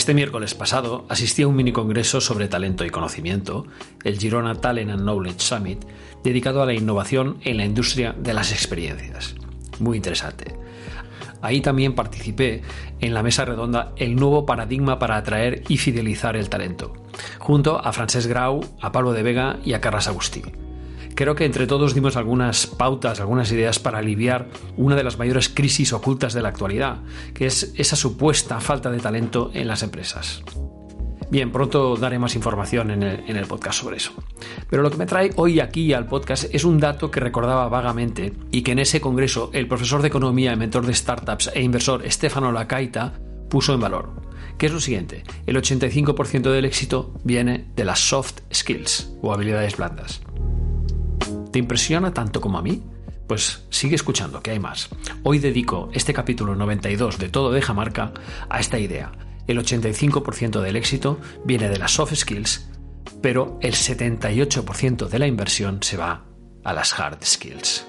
Este miércoles pasado asistí a un mini congreso sobre talento y conocimiento, el Girona Talent and Knowledge Summit, dedicado a la innovación en la industria de las experiencias. Muy interesante. Ahí también participé en la mesa redonda El nuevo paradigma para atraer y fidelizar el talento, junto a Francesc Grau, a Pablo de Vega y a Carras Agustí. Creo que entre todos dimos algunas pautas, algunas ideas para aliviar una de las mayores crisis ocultas de la actualidad, que es esa supuesta falta de talento en las empresas. Bien, pronto daré más información en el, podcast sobre eso. Pero lo que me trae hoy aquí al podcast es un dato que recordaba vagamente y que en ese congreso el profesor de economía mentor de startups e inversor Stefano Lacaita puso en valor, que es lo siguiente, el 85% del éxito viene de las soft skills o habilidades blandas. ¿Te impresiona tanto como a mí? Pues sigue escuchando, que hay más. Hoy dedico este capítulo 92 de Todo deja marca a esta idea. El 85% del éxito viene de las soft skills, pero el 78% de la inversión se va a las hard skills.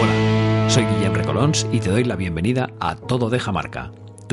Hola, soy Guillem Recolons y te doy la bienvenida a Todo deja marca,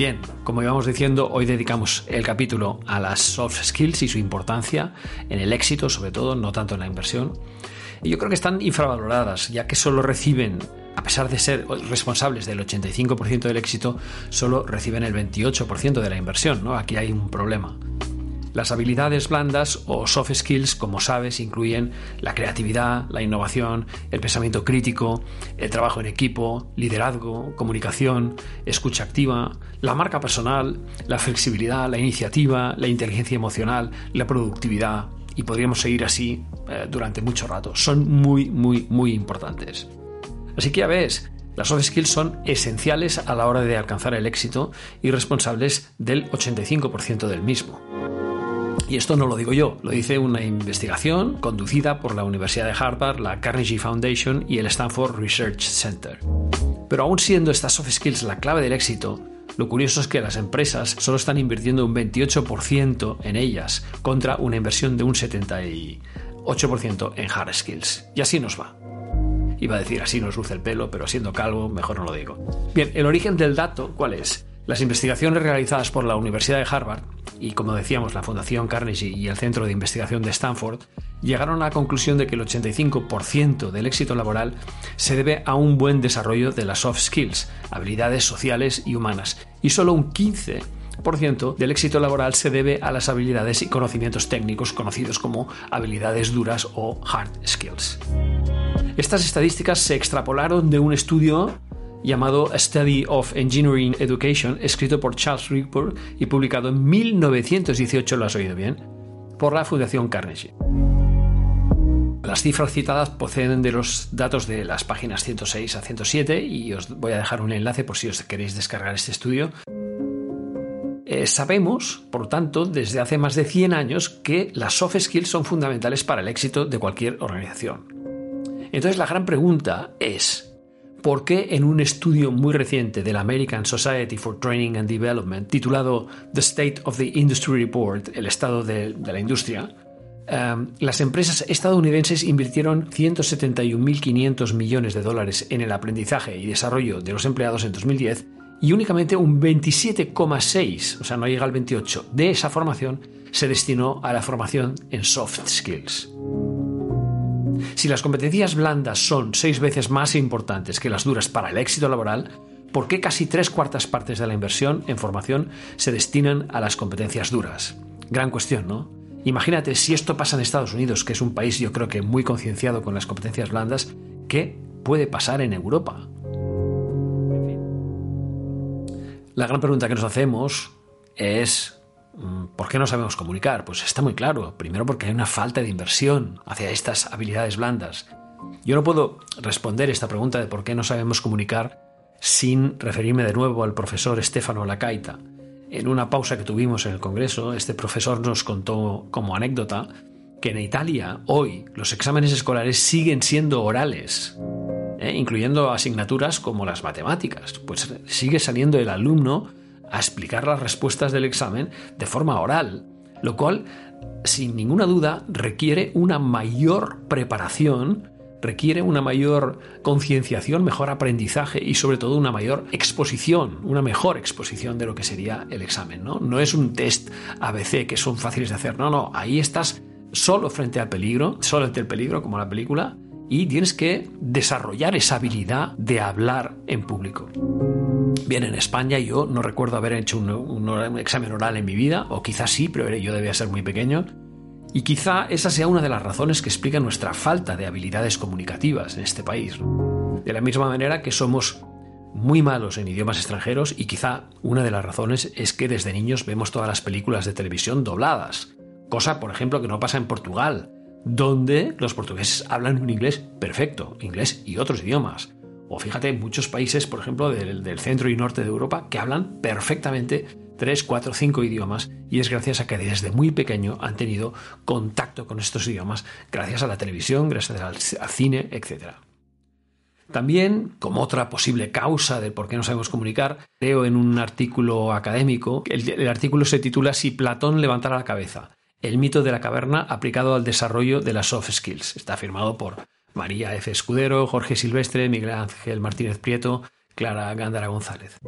Bien, como íbamos diciendo, hoy dedicamos el capítulo a las soft skills y su importancia en el éxito, sobre todo, no tanto en la inversión. Y yo creo que están infravaloradas, ya que solo reciben, a pesar de ser responsables del 85% del éxito, solo reciben el 28% de la inversión. ¿no? Aquí hay un problema. Las habilidades blandas o soft skills, como sabes, incluyen la creatividad, la innovación, el pensamiento crítico, el trabajo en equipo, liderazgo, comunicación, escucha activa, la marca personal, la flexibilidad, la iniciativa, la inteligencia emocional, la productividad, y podríamos seguir así eh, durante mucho rato. Son muy, muy, muy importantes. Así que ya ves, las soft skills son esenciales a la hora de alcanzar el éxito y responsables del 85% del mismo. Y esto no lo digo yo, lo dice una investigación conducida por la Universidad de Harvard, la Carnegie Foundation y el Stanford Research Center. Pero aún siendo estas soft skills la clave del éxito, lo curioso es que las empresas solo están invirtiendo un 28% en ellas contra una inversión de un 78% en hard skills. Y así nos va. Iba a decir así nos luce el pelo, pero siendo calvo mejor no lo digo. Bien, el origen del dato, ¿cuál es? Las investigaciones realizadas por la Universidad de Harvard y, como decíamos, la Fundación Carnegie y el Centro de Investigación de Stanford llegaron a la conclusión de que el 85% del éxito laboral se debe a un buen desarrollo de las soft skills, habilidades sociales y humanas, y solo un 15% del éxito laboral se debe a las habilidades y conocimientos técnicos conocidos como habilidades duras o hard skills. Estas estadísticas se extrapolaron de un estudio llamado A Study of Engineering Education, escrito por Charles Rickford y publicado en 1918, lo has oído bien, por la Fundación Carnegie. Las cifras citadas proceden de los datos de las páginas 106 a 107 y os voy a dejar un enlace por si os queréis descargar este estudio. Eh, sabemos, por tanto, desde hace más de 100 años que las soft skills son fundamentales para el éxito de cualquier organización. Entonces la gran pregunta es, ¿Por qué en un estudio muy reciente de la American Society for Training and Development titulado The State of the Industry Report, el estado de, la industria, um, las empresas estadounidenses invirtieron 171.500 millones de dólares en el aprendizaje y desarrollo de los empleados en 2010 y únicamente un 27,6, o sea, no llega al 28, de esa formación se destinó a la formación en soft skills. Si las competencias blandas son seis veces más importantes que las duras para el éxito laboral, ¿por qué casi tres cuartas partes de la inversión en formación se destinan a las competencias duras? Gran cuestión, ¿no? Imagínate si esto pasa en Estados Unidos, que es un país yo creo que muy concienciado con las competencias blandas, ¿qué puede pasar en Europa? La gran pregunta que nos hacemos es ¿Por qué no sabemos comunicar? Pues está muy claro. Primero porque hay una falta de inversión hacia estas habilidades blandas. Yo no puedo responder esta pregunta de por qué no sabemos comunicar sin referirme de nuevo al profesor Estefano Lacaita. En una pausa que tuvimos en el Congreso, este profesor nos contó como anécdota que en Italia hoy los exámenes escolares siguen siendo orales, ¿eh? incluyendo asignaturas como las matemáticas. Pues sigue saliendo el alumno a explicar las respuestas del examen de forma oral, lo cual, sin ninguna duda, requiere una mayor preparación, requiere una mayor concienciación, mejor aprendizaje y sobre todo una mayor exposición, una mejor exposición de lo que sería el examen. No, es un test ABC que son fáciles de hacer, no, no, ahí estás solo frente al peligro, solo ante el peligro como la película, y tienes que desarrollar esa habilidad de hablar en público. Bien, en España yo no recuerdo haber hecho un, examen oral en mi vida, o quizás sí, pero yo debía ser muy pequeño. Y quizá esa sea una de las razones que explica nuestra falta de habilidades comunicativas en este país. De la misma manera que somos muy malos en idiomas extranjeros y quizá una de las razones es que desde niños vemos todas las películas de televisión dobladas, cosa por ejemplo que no pasa en Portugal, donde los portugueses hablan un inglés perfecto, inglés y otros idiomas. O fíjate, muchos países, por ejemplo, del, centro y norte de Europa, que hablan perfectamente tres, cuatro, cinco idiomas y es gracias a que desde muy pequeño han tenido contacto con estos idiomas, gracias a la televisión, gracias al, cine, etc. También, como otra posible causa de por qué no sabemos comunicar, leo en un artículo académico, el, el artículo se titula Si Platón levantara la cabeza, el mito de la caverna aplicado al desarrollo de las soft skills. Está firmado por María F. Escudero, Jorge Silvestre, Miguel Ángel Martínez Prieto, Clara Gándara González.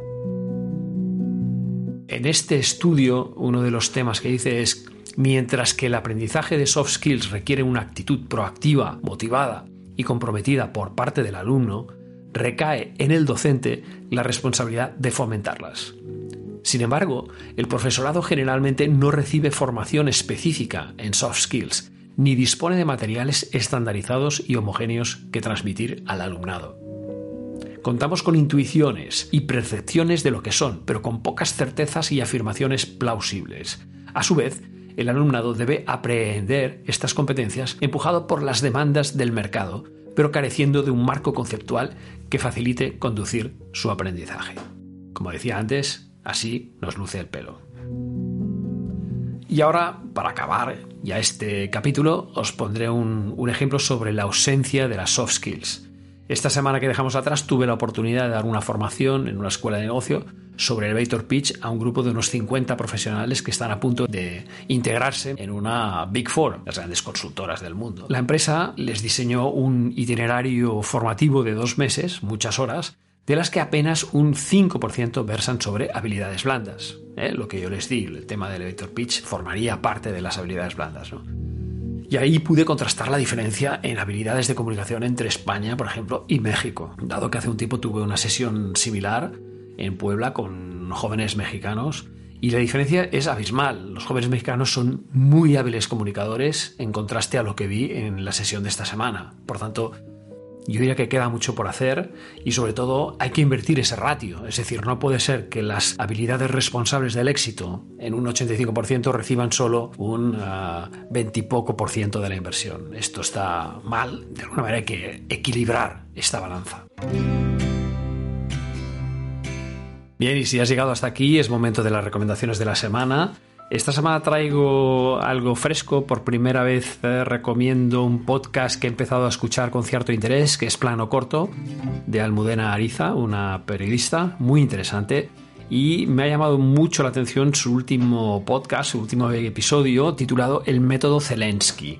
En este estudio, uno de los temas que dice es, mientras que el aprendizaje de soft skills requiere una actitud proactiva, motivada y comprometida por parte del alumno, recae en el docente la responsabilidad de fomentarlas. Sin embargo, el profesorado generalmente no recibe formación específica en soft skills ni dispone de materiales estandarizados y homogéneos que transmitir al alumnado. Contamos con intuiciones y percepciones de lo que son, pero con pocas certezas y afirmaciones plausibles. A su vez, el alumnado debe aprehender estas competencias empujado por las demandas del mercado, pero careciendo de un marco conceptual que facilite conducir su aprendizaje. Como decía antes, así nos luce el pelo. Y ahora, para acabar ya este capítulo, os pondré un, ejemplo sobre la ausencia de las soft skills. Esta semana que dejamos atrás tuve la oportunidad de dar una formación en una escuela de negocio sobre el elevator pitch a un grupo de unos 50 profesionales que están a punto de integrarse en una Big Four, las grandes consultoras del mundo. La empresa les diseñó un itinerario formativo de dos meses, muchas horas, de las que apenas un 5% versan sobre habilidades blandas. ¿eh? Lo que yo les di, el tema del elevator pitch, formaría parte de las habilidades blandas. Y ahí pude contrastar la diferencia en habilidades de comunicación entre España, por ejemplo, y México, dado que hace un tiempo tuve una sesión similar en Puebla con jóvenes mexicanos y la diferencia es abismal. Los jóvenes mexicanos son muy hábiles comunicadores en contraste a lo que vi en la sesión de esta semana. Por tanto, yo diría que queda mucho por hacer y sobre todo hay que invertir ese ratio. Es decir, no puede ser que las habilidades responsables del éxito en un 85% reciban solo un 20 y poco por ciento de la inversión. Esto está mal. De alguna manera hay que equilibrar esta balanza. Bien, y si has llegado hasta aquí es momento de las recomendaciones de la semana. Esta semana traigo algo fresco. Por primera vez eh, recomiendo un podcast que he empezado a escuchar con cierto interés, que es Plano Corto, de Almudena Ariza, una periodista muy interesante. Y me ha llamado mucho la atención su último podcast, su último episodio, titulado El método Zelensky.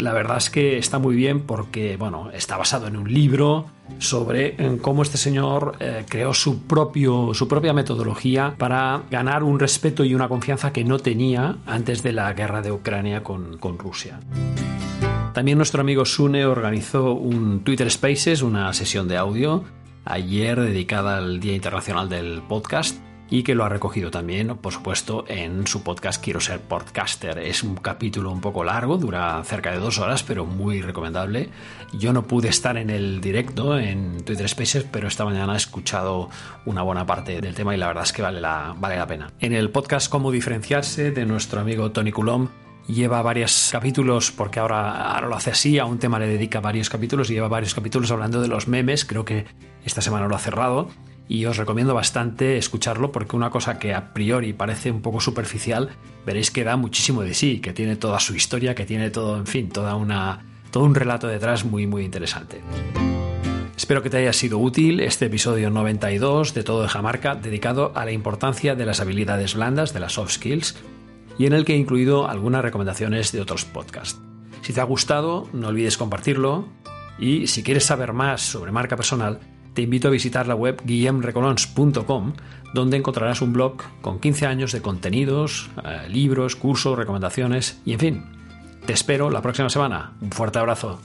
La verdad es que está muy bien porque, bueno, está basado en un libro sobre cómo este señor eh, creó su, propio, su propia metodología para ganar un respeto y una confianza que no tenía antes de la guerra de Ucrania con, con Rusia. También nuestro amigo Sune organizó un Twitter Spaces, una sesión de audio, ayer dedicada al Día Internacional del Podcast y que lo ha recogido también, por supuesto, en su podcast Quiero ser podcaster. Es un capítulo un poco largo, dura cerca de dos horas, pero muy recomendable. Yo no pude estar en el directo en Twitter Spaces, pero esta mañana he escuchado una buena parte del tema y la verdad es que vale la, vale la pena. En el podcast Cómo diferenciarse de nuestro amigo Tony Coulomb, lleva varios capítulos, porque ahora, ahora lo hace así, a un tema le dedica varios capítulos y lleva varios capítulos hablando de los memes, creo que esta semana lo ha cerrado y os recomiendo bastante escucharlo porque una cosa que a priori parece un poco superficial, veréis que da muchísimo de sí, que tiene toda su historia, que tiene todo, en fin, toda una, todo un relato detrás muy muy interesante. Espero que te haya sido útil este episodio 92 de Todo de Jamarca dedicado a la importancia de las habilidades blandas, de las soft skills, y en el que he incluido algunas recomendaciones de otros podcasts. Si te ha gustado, no olvides compartirlo y si quieres saber más sobre marca personal, te invito a visitar la web guillemrecolons.com, donde encontrarás un blog con 15 años de contenidos, eh, libros, cursos, recomendaciones y en fin. Te espero la próxima semana. Un fuerte abrazo.